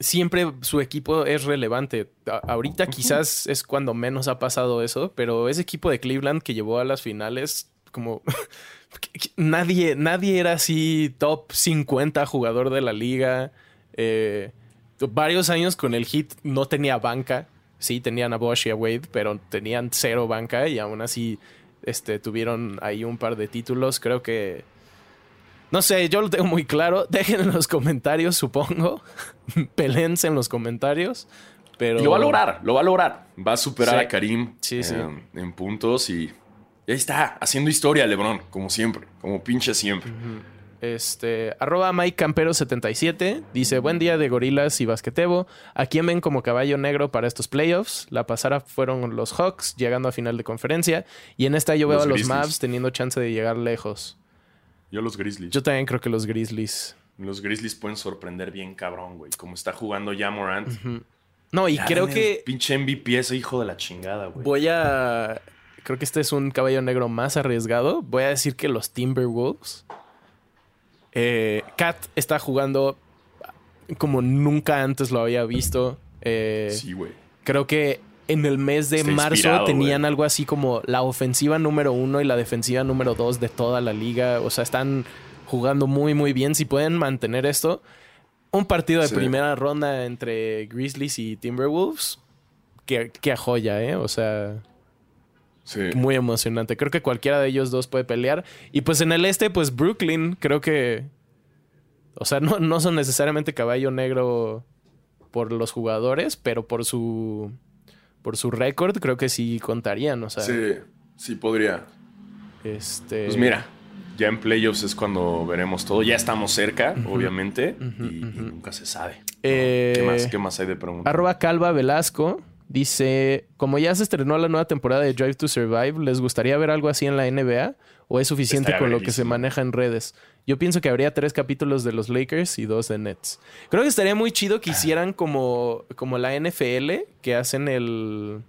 siempre su equipo es relevante. ahorita quizás es cuando menos ha pasado eso, pero ese equipo de Cleveland que llevó a las finales, como nadie, nadie era así top 50 jugador de la liga. Eh, varios años con el hit no tenía banca. Sí, tenían a Bosch y a Wade, pero tenían cero banca y aún así este, tuvieron ahí un par de títulos. Creo que. No sé, yo lo tengo muy claro. Dejen en los comentarios, supongo. Pelense en los comentarios. Pero... lo va a lograr, lo va a lograr. Va a superar a Karim En, puntos y, ahí está, haciendo historia, LeBron, como siempre, como pinche siempre. Este, arroba Mike Campero 77 dice: Buen día de gorilas y basquetebo. ¿A quién ven como caballo negro para estos playoffs? La pasada fueron los Hawks llegando a final de conferencia. Y en esta yo veo a los Mavs teniendo chance de llegar lejos. Yo los Grizzlies. Yo también creo que los Grizzlies. Los Grizzlies pueden sorprender bien cabrón, güey. Como está jugando ya Morant. No, y creo que. Pinche MVP ese hijo de la chingada, güey. Voy a. Creo que este es un caballo negro más arriesgado. Voy a decir que los Timberwolves. Eh, Kat está jugando como nunca antes lo había visto. Eh, sí, güey. Creo que en el mes de marzo tenían algo así como la ofensiva número uno y la defensiva número dos de toda la liga. O sea, están jugando muy, muy bien. Si pueden mantener esto, un partido de primera ronda entre Grizzlies y Timberwolves, que, joya, ¿eh? O sea, muy emocionante. Creo que cualquiera de ellos dos puede pelear. Y pues en el este, pues Brooklyn, creo que. O sea, no, no son necesariamente caballo negro por los jugadores, pero por su por su récord, creo que sí contarían, o sea. Sí, sí podría. Este. Pues mira, ya en playoffs es cuando veremos todo. Ya estamos cerca, obviamente, y, nunca se sabe. Eh, ¿Qué, más, ¿Qué más hay de preguntas? Arroba Calva Velasco dice: Como ya se estrenó la nueva temporada de Drive to Survive, ¿les gustaría ver algo así en la NBA? ¿O es suficiente con lo que se maneja en redes? Yo pienso que habría tres capítulos de los Lakers y dos de Nets. Creo que estaría muy chido que hicieran como, como la NFL, que hacen el...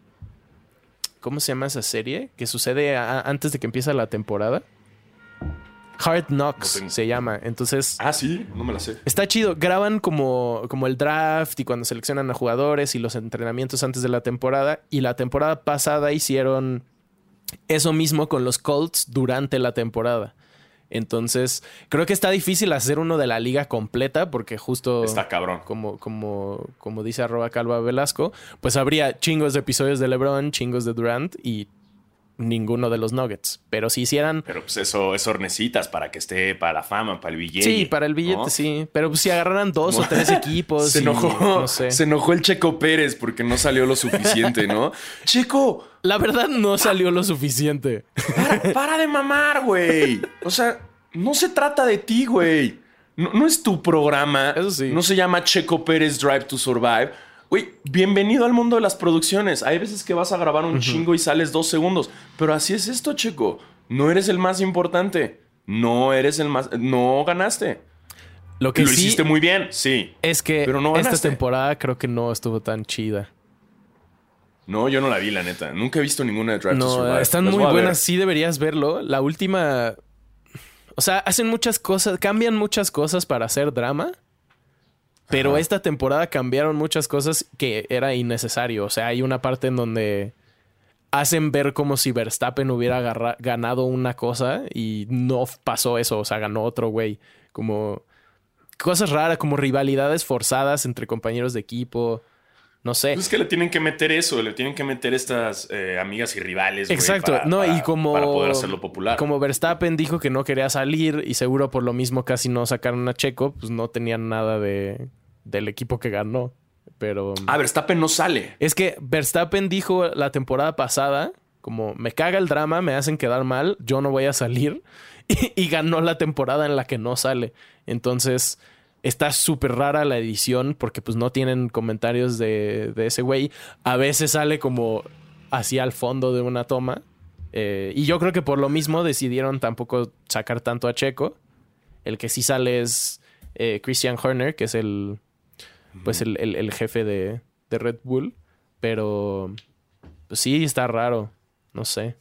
¿Cómo se llama esa serie? Que sucede antes de que empiece la temporada. Hard Knocks se llama. Entonces. Ah, sí, no me la sé. Está chido. Graban como, como el draft y cuando seleccionan a jugadores y los entrenamientos antes de la temporada. Y la temporada pasada hicieron eso mismo con los Colts durante la temporada. Entonces, creo que está difícil hacer uno de la liga completa porque justo... Está cabrón. Como, como, como dice arroba calva Velasco, pues habría chingos de episodios de LeBron, chingos de Durant y ninguno de los Nuggets. Pero si hicieran. Pero pues eso, eso necesitas para que esté para la fama, para el billete. Sí, para el billete, sí. Pero pues, si agarraran dos o tres equipos. se enojó. Se enojó el Checo Pérez porque no salió lo suficiente, ¿no? Checo. La verdad, no salió lo suficiente. Para, de mamar, güey. O sea, no se trata de ti, güey. No, no es tu programa. Eso sí. No se llama Checo Pérez Drive to Survive Uy, bienvenido al mundo de las producciones. Hay veces que vas a grabar un chingo y sales dos segundos. Pero así es esto, chico. No eres el más importante. No eres el más. No ganaste. Lo que Lo hiciste muy bien, sí. Es que pero no esta temporada creo que no estuvo tan chida. No, yo no la vi, la neta. Nunca he visto ninguna de Drive no, Están muy buenas. Sí deberías verlo. La última. O sea, hacen muchas cosas, cambian muchas cosas para hacer drama. Pero esta temporada cambiaron muchas cosas que era innecesario. O sea, hay una parte en donde hacen ver como si Verstappen hubiera ganado una cosa y no pasó eso. O sea, ganó otro güey. Como cosas raras, como rivalidades forzadas entre compañeros de equipo. No sé. Es que le tienen que meter eso, le tienen que meter estas eh, amigas y rivales. Exacto, no, y como. Para poder hacerlo popular. Como Verstappen dijo que no quería salir y seguro por lo mismo casi no sacaron a Checo, pues no tenían nada de del equipo que ganó. Pero. Ah, Verstappen no sale. Es que Verstappen dijo la temporada pasada: como me caga el drama, me hacen quedar mal, yo no voy a salir. Y, ganó la temporada en la que no sale. Entonces. Está súper rara la edición porque pues no tienen comentarios de, de ese güey. A veces sale como hacia al fondo de una toma. Eh, y yo creo que por lo mismo decidieron tampoco sacar tanto a Checo. El que sí sale es eh, Christian Horner, que es el, pues el, jefe de, Red Bull. Pero pues sí, está raro. No sé.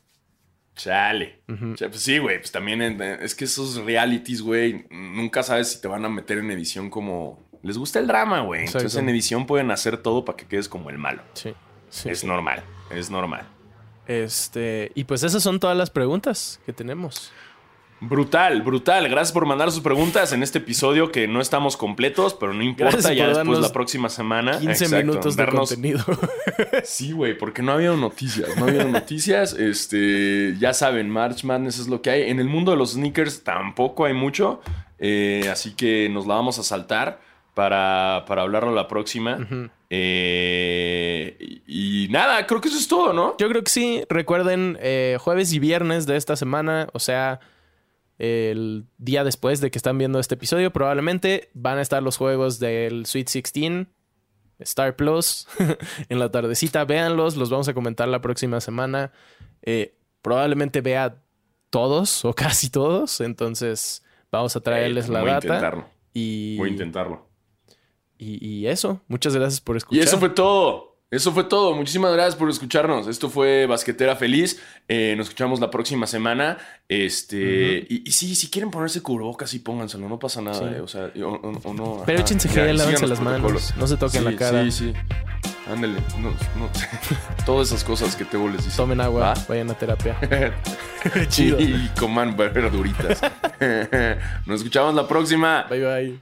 Chale. pues sí, güey. Pues también es que esos realities, güey, nunca sabes si te van a meter en edición como. Les gusta el drama, güey. Entonces en edición pueden hacer todo para que quedes como el malo. Sí. es normal. Es normal. Este. Y pues esas son todas las preguntas que tenemos. Brutal, brutal. Gracias por mandar sus preguntas en este episodio que no estamos completos, pero no importa, ya después la próxima semana. 15 minutos de contenido. sí, güey, porque no había noticias, no había noticias. Este, ya saben, March Madness es lo que hay. En el mundo de los sneakers tampoco hay mucho, eh, así que nos la vamos a saltar para, para hablarlo la próxima. Eh, y, nada, creo que eso es todo, ¿no? Yo creo que sí. Recuerden, eh, jueves y viernes de esta semana, o sea el día después de que están viendo este episodio, probablemente van a estar los juegos del Sweet 16, Star Plus, en la tardecita. Véanlos, los vamos a comentar la próxima semana. Eh, probablemente vea todos o casi todos, entonces vamos a traerles la voy data. A intentarlo. Y... Voy a intentarlo. y, eso, muchas gracias por escuchar. Y eso fue todo. Eso fue todo. Muchísimas gracias por escucharnos. Esto fue Basquetera Feliz. Eh, nos escuchamos la próxima semana. Este, y, sí, si quieren ponerse cubrebocas, sí pónganselo. No pasa nada. Eh. O sea, o, o, no. Pero ajá. échense gel, lávense las manos. No se toquen la cara. Sí, sí. Ándale. No, no. Todas esas cosas que te les dicen. Tomen agua, vayan a terapia. Chido. Y coman verduritas. nos escuchamos la próxima. Bye, bye.